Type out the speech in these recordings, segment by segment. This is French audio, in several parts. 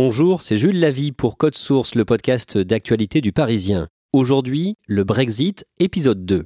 Bonjour, c'est Jules Lavie pour Code Source, le podcast d'actualité du Parisien. Aujourd'hui, le Brexit, épisode 2.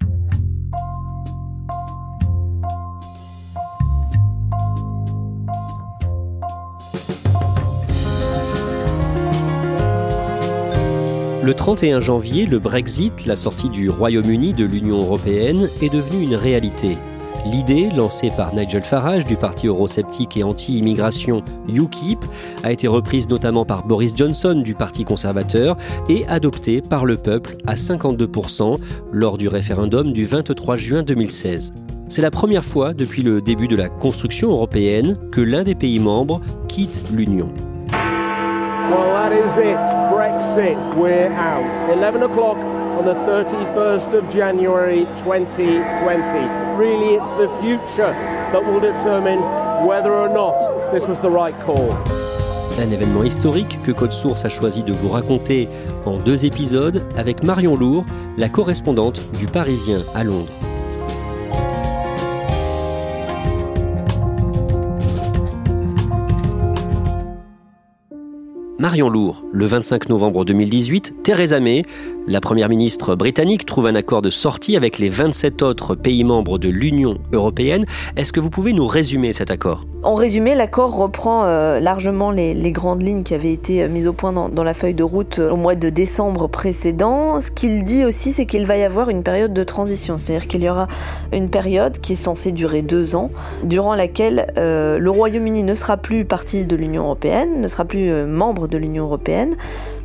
Le 31 janvier, le Brexit, la sortie du Royaume-Uni de l'Union européenne, est devenu une réalité. L'idée, lancée par Nigel Farage du parti eurosceptique et anti-immigration UKIP, a été reprise notamment par Boris Johnson du parti conservateur et adoptée par le peuple à 52% lors du référendum du 23 juin 2016. C'est la première fois depuis le début de la construction européenne que l'un des pays membres quitte l'Union. Well, that is it. Brexit. We're out. 11 o'clock on the 31st of January 2020. Really, it's the future that will determine whether or not this was the right call. Un événement historique que Code Source a choisi de vous raconter en deux épisodes avec Marion Lourd, la correspondante du Parisien à Londres. Marion Lourd, le 25 novembre 2018, Theresa May, la première ministre britannique, trouve un accord de sortie avec les 27 autres pays membres de l'Union européenne. Est-ce que vous pouvez nous résumer cet accord? En résumé, l'accord reprend euh, largement les, grandes lignes qui avaient été euh, mises au point dans, la feuille de route euh, au mois de décembre précédent. Ce qu'il dit aussi, c'est qu'il va y avoir une période de transition, c'est-à-dire qu'il y aura une période qui est censée durer deux ans, durant laquelle le Royaume-Uni ne sera plus partie de l'Union européenne, ne sera plus membre de l'Union européenne,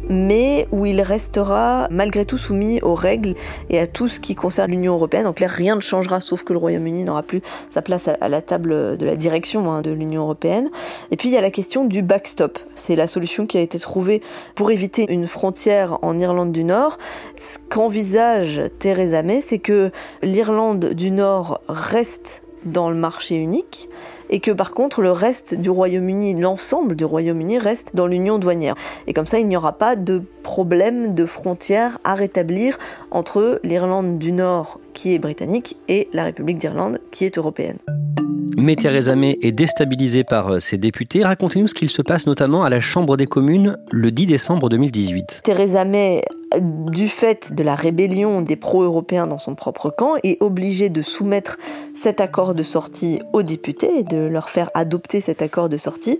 mais où il restera malgré tout soumis aux règles et à tout ce qui concerne l'Union européenne. Donc là, rien ne changera, sauf que le Royaume-Uni n'aura plus sa place à la table de la direction hein, de l'Union européenne. Et puis il y a la question du backstop. C'est la solution qui a été trouvée pour éviter une frontière en Irlande du Nord. Ce qu'envisage Theresa May, c'est que l'Irlande du Nord reste dans le marché unique et que par contre le reste du Royaume-Uni, l'ensemble du Royaume-Uni reste dans l'union douanière. Et comme ça, il n'y aura pas de problème de frontière à rétablir entre l'Irlande du Nord qui est britannique et la République d'Irlande qui est européenne. Mais Theresa May est déstabilisée par ses députés. Racontez-nous ce qu'il se passe notamment à la Chambre des communes le 10 décembre 2018. Theresa May du fait de la rébellion des pro-européens dans son propre camp, est obligée de soumettre cet accord de sortie aux députés et de leur faire adopter cet accord de sortie.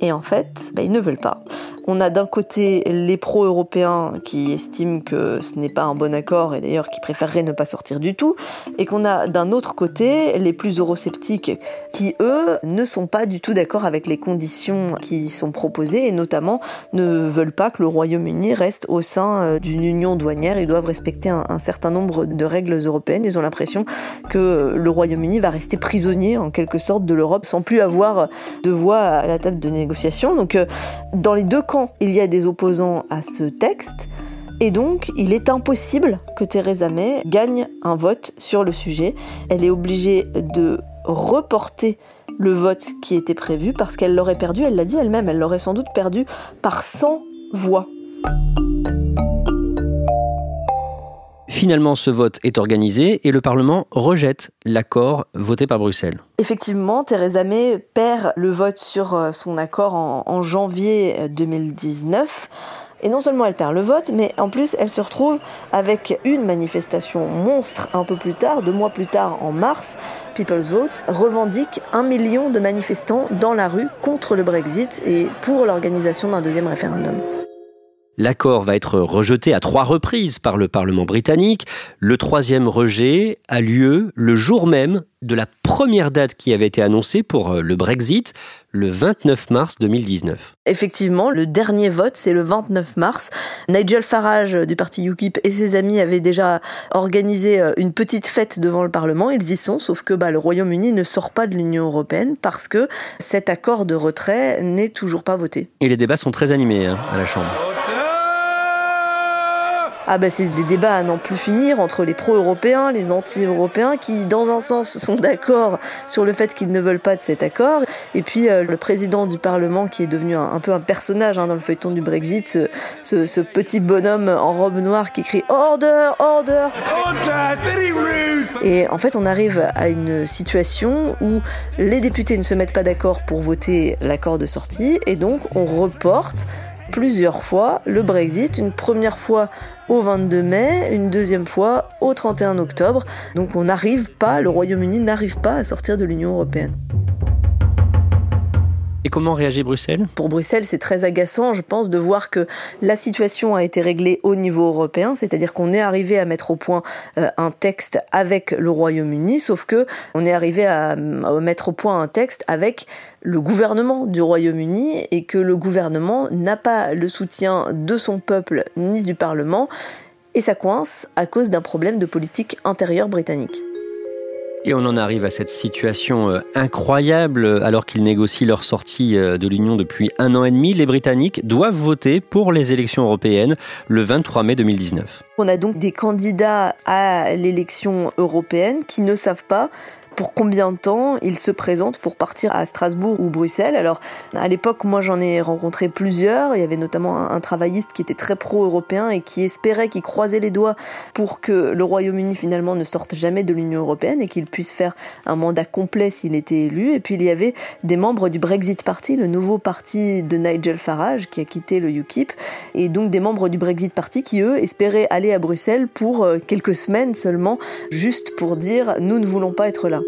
Et en fait, bah, ils ne veulent pas. On a d'un côté les pro-européens qui estiment que ce n'est pas un bon accord et d'ailleurs qui préféreraient ne pas sortir du tout, et qu'on a d'un autre côté les plus eurosceptiques qui, eux, ne sont pas du tout d'accord avec les conditions qui sont proposées et notamment ne veulent pas que le Royaume-Uni reste au sein d'une union douanière. Ils doivent respecter un certain nombre de règles européennes. Ils ont l'impression que le Royaume-Uni va rester prisonnier en quelque sorte de l'Europe sans plus avoir de voix à la table de négociation. Donc, dans les deux camps, il y a des opposants à ce texte. Et donc, il est impossible que Theresa May gagne un vote sur le sujet. Elle est obligée de reporter le vote qui était prévu parce qu'elle l'aurait perdu, elle l'a dit elle-même, elle l'aurait sans doute perdu par 100 voix. Finalement, ce vote est organisé et le Parlement rejette l'accord voté par Bruxelles. Effectivement, Theresa May perd le vote sur son accord en, en janvier 2019. Et non seulement elle perd le vote, mais en plus elle se retrouve avec une manifestation monstre un peu plus tard, deux mois plus tard en mars. People's Vote revendique un million de manifestants dans la rue contre le Brexit et pour l'organisation d'un deuxième référendum. L'accord va être rejeté à trois reprises par le Parlement britannique. Le troisième rejet a lieu le jour même de la première date qui avait été annoncée pour euh, le Brexit, le 29 mars 2019. Effectivement, le dernier vote, c'est le 29 mars. Nigel Farage du parti UKIP et ses amis avaient déjà organisé euh, une petite fête devant le Parlement. Ils y sont, sauf que bah, le Royaume-Uni ne sort pas de l'Union européenne parce que cet accord de retrait n'est toujours pas voté. Et les débats sont très animés hein, à la Chambre. Ah ben c'est des débats à n'en plus finir entre les pro-européens, les anti-européens qui dans un sens sont d'accord sur le fait qu'ils ne veulent pas de cet accord. Et puis euh, le président du Parlement qui est devenu un, peu un personnage hein, dans le feuilleton du Brexit, ce, petit bonhomme en robe noire qui crie Order, order! Et en fait on arrive à une situation où les députés ne se mettent pas d'accord pour voter l'accord de sortie et donc on reporte plusieurs fois le Brexit, une première fois au 22 mai, une deuxième fois au 31 octobre. Donc on n'arrive pas, le Royaume-Uni n'arrive pas à sortir de l'Union européenne. Et comment réagit Bruxelles? Pour Bruxelles, c'est très agaçant, je pense, de voir que la situation a été réglée au niveau européen, c'est-à-dire qu'on est arrivé à mettre au point euh, un texte avec le Royaume-Uni, sauf que on est arrivé à, mettre au point un texte avec le gouvernement du Royaume-Uni et que le gouvernement n'a pas le soutien de son peuple ni du Parlement et ça coince à cause d'un problème de politique intérieure britannique. Et on en arrive à cette situation euh, incroyable. Alors qu'ils négocient leur sortie euh, de l'Union depuis un an et demi, les Britanniques doivent voter pour les élections européennes le 23 mai 2019. On a donc des candidats à l'élection européenne qui ne savent pas pour combien de temps il se présente pour partir à Strasbourg ou Bruxelles. Alors à l'époque, moi j'en ai rencontré plusieurs. Il y avait notamment un, travailliste qui était très pro-européen et qui espérait, qui croisait les doigts pour que le Royaume-Uni finalement ne sorte jamais de l'Union européenne et qu'il puisse faire un mandat complet s'il était élu. Et puis il y avait des membres du Brexit Party, le nouveau parti de Nigel Farage qui a quitté le UKIP, et donc des membres du Brexit Party qui eux espéraient aller à Bruxelles pour euh, quelques semaines seulement, juste pour dire nous ne voulons pas être là.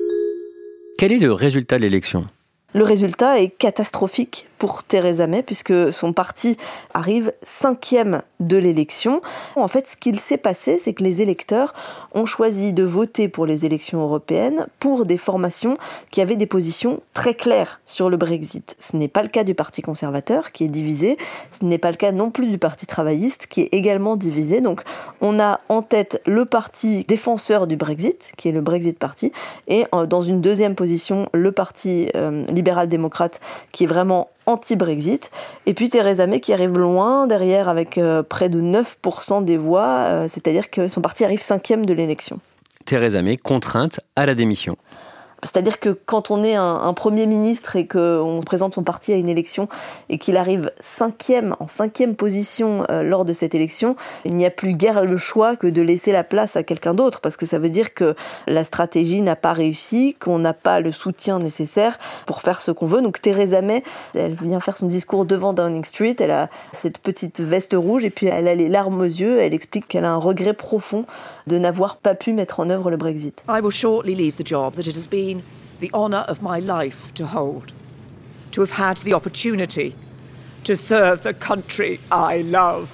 Quel est le résultat de l'élection? Le résultat est catastrophique pour Theresa May puisque son parti arrive cinquième de l'élection. En fait, ce qu'il s'est passé, c'est que les électeurs ont choisi de voter pour les élections européennes pour des formations qui avaient des positions très claires sur le Brexit. Ce n'est pas le cas du Parti conservateur qui est divisé, ce n'est pas le cas non plus du Parti travailliste qui est également divisé. Donc on a en tête le parti défenseur du Brexit, qui est le Brexit Party, et euh, dans une deuxième position, le Parti euh, libéral-démocrate qui est vraiment anti-Brexit. Et puis Theresa May qui arrive loin derrière avec euh, près de 9% des voix, euh, c'est-à-dire que son parti arrive cinquième de l'élection. Theresa May contrainte à la démission. C'est-à-dire que quand on est un, Premier ministre et qu'on présente son parti à une élection et qu'il arrive cinquième, en cinquième position euh, lors de cette élection, il n'y a plus guère le choix que de laisser la place à quelqu'un d'autre, parce que ça veut dire que la stratégie n'a pas réussi, qu'on n'a pas le soutien nécessaire pour faire ce qu'on veut. Donc Theresa May, elle vient faire son discours devant Downing Street, elle a cette petite veste rouge et puis elle a les larmes aux yeux, elle explique qu'elle a un regret profond de n'avoir pas pu mettre en œuvre le Brexit. The honour of my life to hold, to have had the opportunity to serve the country I love.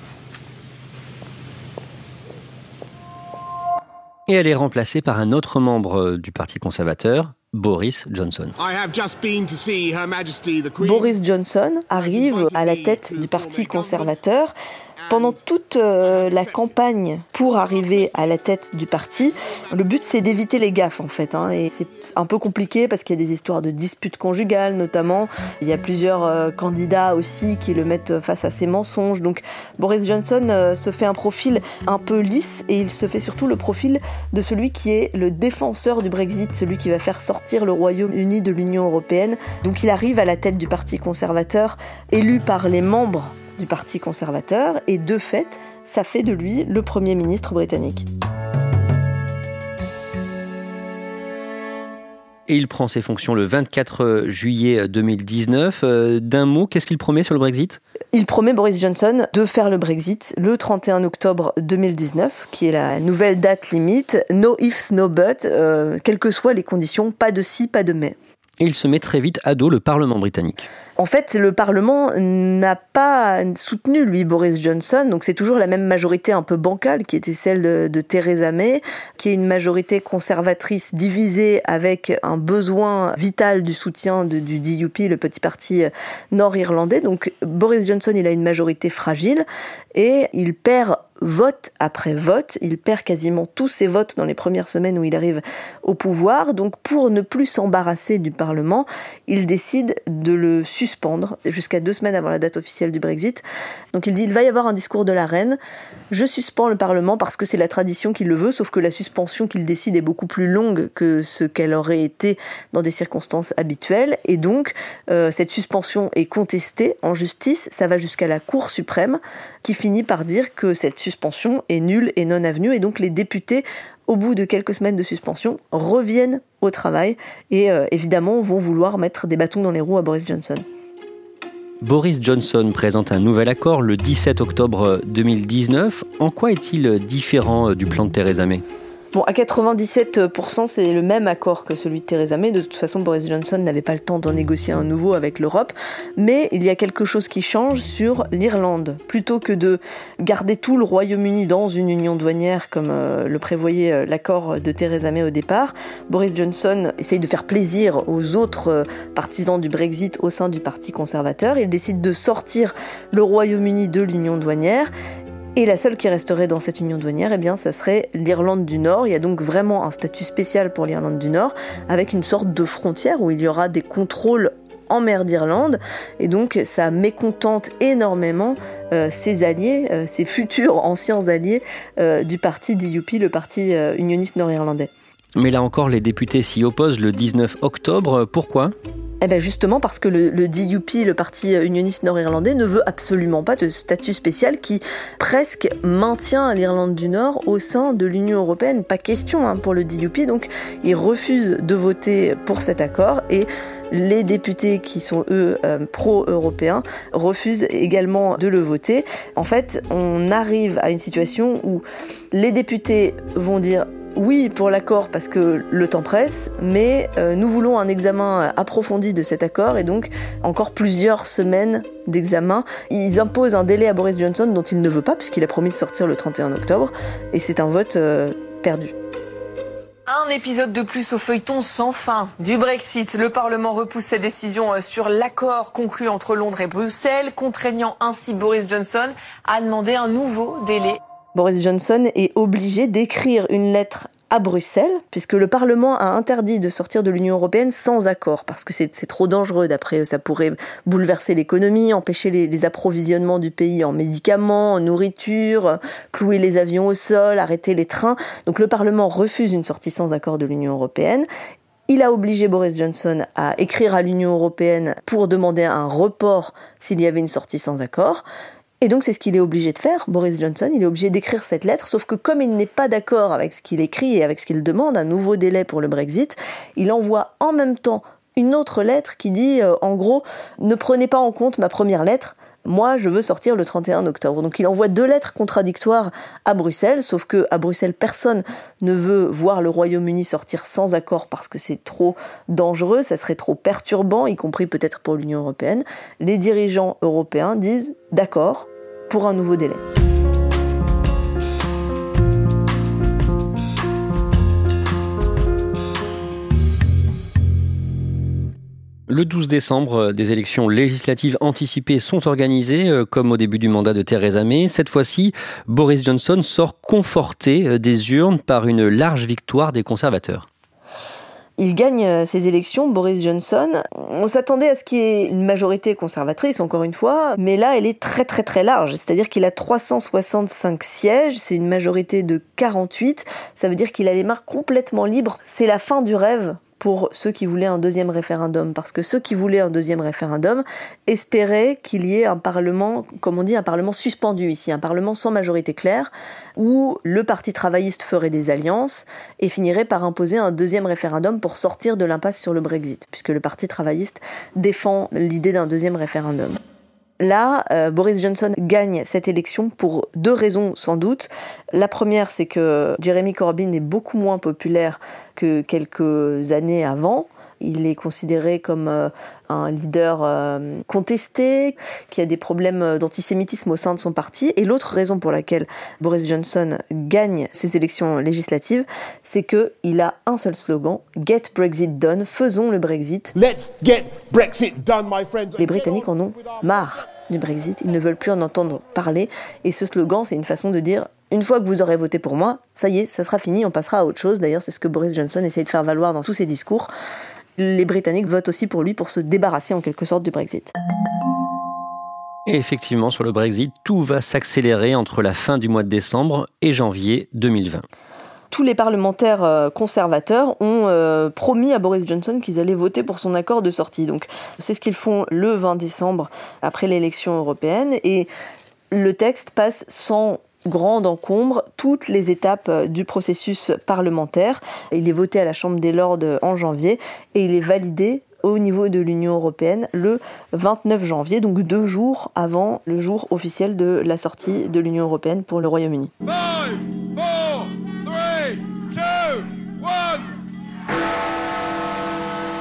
Et elle est remplacée par un autre membre du Parti conservateur, Boris Johnson. Boris Johnson arrive à la tête du Parti conservateur pendant toute euh, la campagne pour arriver à la tête du parti, le but c'est d'éviter les gaffes en fait. Hein, et c'est un peu compliqué parce qu'il y a des histoires de disputes conjugales notamment. Il y a plusieurs euh, candidats aussi qui le mettent face à ces mensonges. Donc Boris Johnson euh, se fait un profil un peu lisse et il se fait surtout le profil de celui qui est le défenseur du Brexit, celui qui va faire sortir le Royaume-Uni de l'Union européenne. Donc il arrive à la tête du Parti conservateur, élu par les membres du Parti conservateur et de fait, ça fait de lui le Premier ministre britannique. Et il prend ses fonctions le 24 juillet 2019. Euh, d'un mot, qu'est-ce qu'il promet sur le Brexit? Il promet, Boris Johnson, de faire le Brexit le 31 octobre 2019, qui est la nouvelle date limite. No ifs, no buts, euh, quelles que soient les conditions, pas de si, pas de mais. Il se met très vite à dos le Parlement britannique. En fait, le Parlement n'a pas soutenu, lui, Boris Johnson. Donc c'est toujours la même majorité un peu bancale qui était celle de, Theresa May, qui est une majorité conservatrice divisée avec un besoin vital du soutien du DUP, le petit parti nord-irlandais. Donc Boris Johnson, il a une majorité fragile et il perd vote après vote. Il perd quasiment tous ses votes dans les premières semaines où il arrive au pouvoir. Donc pour ne plus s'embarrasser du Parlement, il décide de le suspendre jusqu'à deux semaines avant la date officielle du Brexit. Donc il dit il va y avoir un discours de la reine. Je suspends le Parlement parce que c'est la tradition qui le veut, sauf que la suspension qu'il décide est beaucoup plus longue que ce qu'elle aurait été dans des circonstances habituelles. Et donc euh, cette suspension est contestée en justice. Ça va jusqu'à la Cour suprême qui finit par dire que cette suspension est nulle et non avenue. Et donc les députés, au bout de quelques semaines de suspension, reviennent au travail et euh, évidemment vont vouloir mettre des bâtons dans les roues à Boris Johnson. Boris Johnson présente un nouvel accord le 17 octobre 2019. En quoi est-il différent euh, du plan de Theresa May? Bon, à 97%, c'est le même accord que celui de Theresa May. De toute façon, Boris Johnson n'avait pas le temps d'en négocier un nouveau avec l'Europe. Mais il y a quelque chose qui change sur l'Irlande. Plutôt que de garder tout le Royaume-Uni dans une union douanière, comme euh, le prévoyait euh, l'accord de Theresa May au départ, Boris Johnson essaye de faire plaisir aux autres euh, partisans du Brexit au sein du Parti conservateur. Il décide de sortir le Royaume-Uni de l'union douanière et la seule qui resterait dans cette union douanière, eh bien, ça serait l'Irlande du Nord. Il y a donc vraiment un statut spécial pour l'Irlande du Nord, avec une sorte de frontière où il y aura des contrôles en mer d'Irlande et donc ça mécontente énormément euh, ses alliés, euh, ses futurs anciens alliés euh, du parti DUP, le parti unioniste nord-irlandais. Mais là encore, les députés s'y opposent le 19 octobre. Pourquoi? Eh bien justement parce que le, DUP, le parti unioniste nord-irlandais, ne veut absolument pas de statut spécial qui presque maintient l'Irlande du Nord au sein de l'Union européenne. Pas question hein, pour le DUP, donc ils refusent de voter pour cet accord et les députés qui sont eux euh, pro-européens refusent également de le voter. En fait, on arrive à une situation où les députés vont dire oui pour l'accord parce que le temps presse, mais euh, nous voulons un examen approfondi de cet accord et donc encore plusieurs semaines d'examen. Ils imposent un délai à Boris Johnson dont il ne veut pas puisqu'il a promis de sortir le 31 octobre et c'est un vote euh, perdu. Un épisode de plus au feuilleton sans fin du Brexit. Le Parlement repousse sa décision euh, sur l'accord conclu entre Londres et Bruxelles, contraignant ainsi Boris Johnson à demander un nouveau délai Boris Johnson est obligé d'écrire une lettre à Bruxelles, puisque le Parlement a interdit de sortir de l'Union européenne sans accord, parce que c'est trop dangereux, d'après ça pourrait bouleverser l'économie, empêcher les, approvisionnements du pays en médicaments, en nourriture, clouer les avions au sol, arrêter les trains. Donc le Parlement refuse une sortie sans accord de l'Union européenne. Il a obligé Boris Johnson à écrire à l'Union européenne pour demander un report s'il y avait une sortie sans accord. Et donc c'est ce qu'il est obligé de faire, Boris Johnson, il est obligé d'écrire cette lettre, sauf que comme il n'est pas d'accord avec ce qu'il écrit et avec ce qu'il demande, un nouveau délai pour le Brexit, il envoie en même temps une autre lettre qui dit, euh, en gros, ne prenez pas en compte ma première lettre, moi je veux sortir le 31 octobre. Donc il envoie deux lettres contradictoires à Bruxelles, sauf que à Bruxelles personne ne veut voir le Royaume-Uni sortir sans accord parce que c'est trop dangereux, ça serait trop perturbant, y compris peut-être pour l'Union européenne. Les dirigeants européens disent d'accord pour un nouveau délai. Le 12 décembre, des élections législatives anticipées sont organisées, euh, comme au début du mandat de Theresa May. Cette fois-ci, Boris Johnson sort conforté euh, des urnes par une large victoire des conservateurs. Il gagne euh, ces élections, Boris Johnson. On s'attendait à ce qu'il y ait une majorité conservatrice, encore une fois, mais là, elle est très très très large. C'est-à-dire qu'il a 365 sièges, c'est une majorité de 48. Ça veut dire qu'il a les mains complètement libres. C'est la fin du rêve pour ceux qui voulaient un deuxième référendum, parce que ceux qui voulaient un deuxième référendum espéraient qu'il y ait un parlement, comme on dit, un parlement suspendu ici, un parlement sans majorité claire, où le Parti travailliste ferait des alliances et finirait par imposer un deuxième référendum pour sortir de l'impasse sur le Brexit, puisque le Parti travailliste défend l'idée d'un deuxième référendum. Là, euh, Boris Johnson gagne cette élection pour deux raisons sans doute. La première, c'est que Jeremy Corbyn est beaucoup moins populaire que quelques années avant. Il est considéré comme euh, un leader euh, contesté, qui a des problèmes d'antisémitisme au sein de son parti. Et l'autre raison pour laquelle Boris Johnson gagne ces élections législatives, c'est que il a un seul slogan Get Brexit done. Faisons le Brexit. Let's get Brexit done, my friends. Les Britanniques en ont marre du Brexit. Ils ne veulent plus en entendre parler. Et ce slogan, c'est une façon de dire une fois que vous aurez voté pour moi, ça y est, ça sera fini, on passera à autre chose. D'ailleurs, c'est ce que Boris Johnson essaye de faire valoir dans tous ses discours. Les Britanniques votent aussi pour lui pour se débarrasser en quelque sorte du Brexit. Et effectivement, sur le Brexit, tout va s'accélérer entre la fin du mois de décembre et janvier 2020 tous les parlementaires euh, conservateurs ont euh, promis à Boris Johnson qu'ils allaient voter pour son accord de sortie. Donc c'est ce qu'ils font le 20 décembre après l'élection européenne et le texte passe sans grande encombre toutes les étapes euh, du processus parlementaire. Il est voté à la Chambre des Lords en janvier et il est validé au niveau de l'Union européenne le 29 janvier, donc deux jours avant le jour officiel de la sortie de l'Union européenne pour le Royaume-Uni.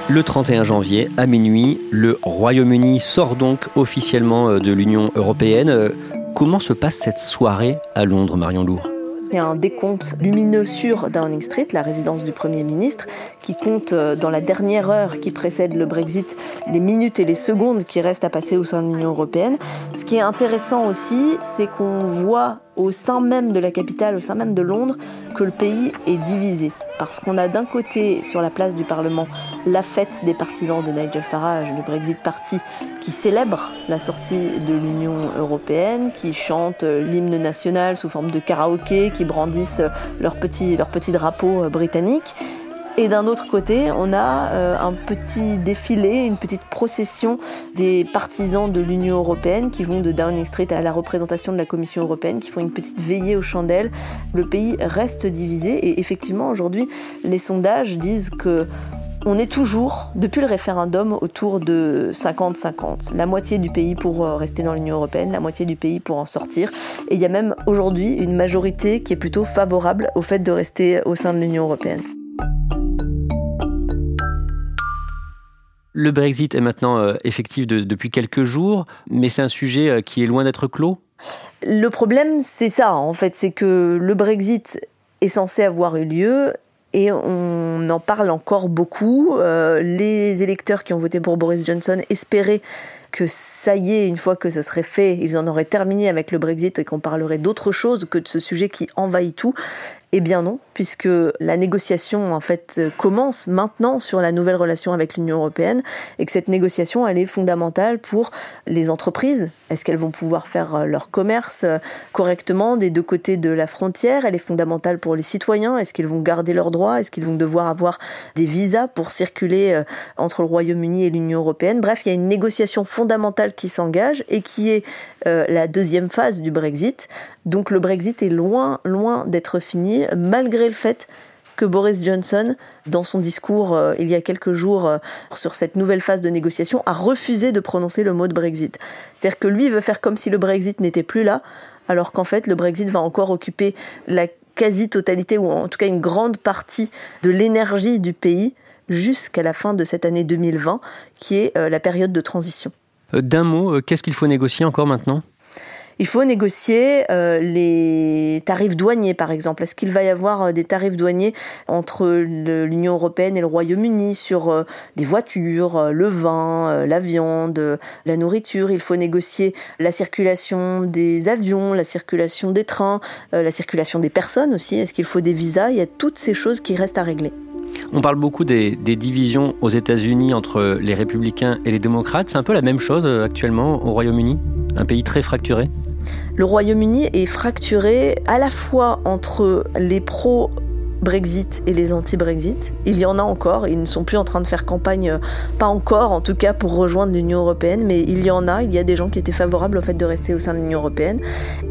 Le 31 janvier, à minuit, le Royaume-Uni sort donc officiellement euh, de l'Union européenne. Comment se passe cette soirée à Londres, Marion Lourd il y a un décompte lumineux sur Downing Street, la résidence du Premier ministre, qui compte euh, dans la dernière heure qui précède le Brexit les minutes et les secondes qui restent à passer au sein de l'Union européenne. Ce qui est intéressant aussi, c'est qu'on voit au sein même de la capitale, au sein même de Londres, que le pays est divisé. Parce qu'on a d'un côté, sur la place du Parlement, la fête des partisans de Nigel Farage, le Brexit Party, qui célèbre la sortie de l'Union européenne, qui chante l'hymne national sous forme de karaoké, qui brandissent leur petit, leur petit drapeau britannique. Et d'un autre côté, on a euh, un petit défilé, une petite procession des partisans de l'Union européenne qui vont de Downing Street à la représentation de la Commission européenne, qui font une petite veillée aux chandelles. Le pays reste divisé et effectivement aujourd'hui, les sondages disent que on est toujours, depuis le référendum, autour de 50-50. La moitié du pays pour euh, rester dans l'Union européenne, la moitié du pays pour en sortir. Et il y a même aujourd'hui une majorité qui est plutôt favorable au fait de rester au sein de l'Union européenne. Le Brexit est maintenant euh, effectif depuis quelques jours, mais c'est un sujet euh, qui est loin d'être clos Le problème, c'est ça, en fait, c'est que le Brexit est censé avoir eu lieu et on en parle encore beaucoup. Euh, les électeurs qui ont voté pour Boris Johnson espéraient que ça y est, une fois que ce serait fait, ils en auraient terminé avec le Brexit et qu'on parlerait d'autre chose que de ce sujet qui envahit tout. Eh bien non, puisque la négociation en fait commence maintenant sur la nouvelle relation avec l'Union européenne et que cette négociation elle est fondamentale pour les entreprises. Est-ce qu'elles vont pouvoir faire euh, leur commerce euh, correctement des deux côtés de la frontière? Elle est fondamentale pour les citoyens. Est-ce qu'ils vont garder leurs droits? Est-ce qu'ils vont devoir avoir des visas pour circuler euh, entre le Royaume-Uni et l'Union européenne? Bref, il y a une négociation fondamentale qui s'engage et qui est la deuxième phase du Brexit. Donc le Brexit est loin, loin d'être fini, malgré le fait que Boris Johnson, dans son discours euh, il y a quelques jours euh, sur cette nouvelle phase de négociation, a refusé de prononcer le mot de Brexit. C'est-à-dire que lui veut faire comme si le Brexit n'était plus là, alors qu'en fait le Brexit va encore occuper la quasi-totalité, ou en tout cas une grande partie de l'énergie du pays jusqu'à la fin de cette année 2020, qui est euh, la période de transition. D'un mot, qu'est-ce qu'il faut négocier encore maintenant? Il faut négocier euh, les tarifs douaniers, par exemple. Est-ce qu'il va y avoir euh, des tarifs douaniers entre l'Union européenne et le Royaume-Uni sur euh, des voitures, le vin, la viande, la nourriture? Il faut négocier la circulation des avions, la circulation des trains, la circulation des personnes aussi. Est-ce qu'il faut des visas? Il y a toutes ces choses qui restent à régler. On parle beaucoup des, divisions aux États-Unis entre les républicains et les démocrates. C'est un peu la même chose actuellement au Royaume-Uni? Un pays très fracturé? Le Royaume-Uni est fracturé à la fois entre les pros Brexit et les anti-Brexit. Il y en a encore, ils ne sont plus en train de faire campagne, euh, pas encore en tout cas pour rejoindre l'Union européenne, mais il y en a, il y a des gens qui étaient favorables au fait de rester au sein de l'Union européenne.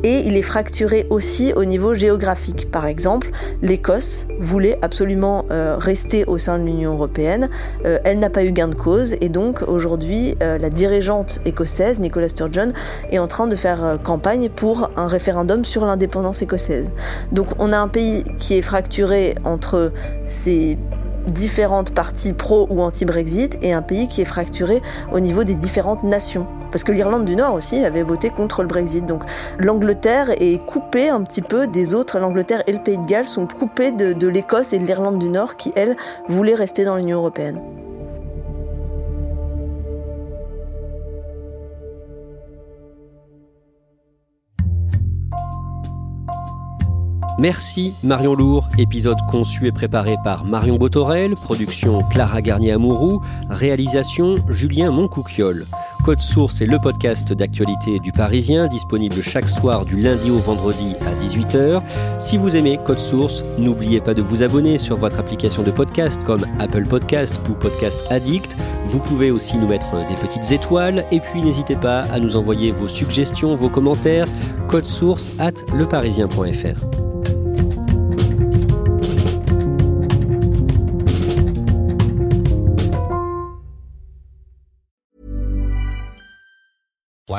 Et il est fracturé aussi au niveau géographique. Par exemple, l'Écosse voulait absolument euh, rester au sein de l'Union européenne. Euh, elle n'a pas eu gain de cause et donc aujourd'hui, la dirigeante écossaise, Nicola Sturgeon, est en train de faire campagne pour un référendum sur l'indépendance écossaise. Donc on a un pays qui est fracturé entre ces différentes parties pro ou anti-Brexit et un pays qui est fracturé au niveau des différentes nations. Parce que l'Irlande du Nord aussi avait voté contre le Brexit. Donc l'Angleterre est coupée un petit peu des autres. L'Angleterre et le Pays de Galles sont coupés de, de l'Écosse et de l'Irlande du Nord qui, elles, voulaient rester dans l'Union européenne. Merci Marion Lourd, épisode conçu et préparé par Marion Botorel, production Clara Garnier-Amouroux, réalisation Julien Moncouquiole. Code Source est le podcast d'actualité du Parisien, disponible chaque soir du lundi au vendredi à 18h. Si vous aimez Code Source, n'oubliez pas de vous abonner sur votre application de podcast comme Apple Podcast ou Podcast Addict. Vous pouvez aussi nous mettre des petites étoiles et puis n'hésitez pas à nous envoyer vos suggestions, vos commentaires. Code Source at leparisien.fr.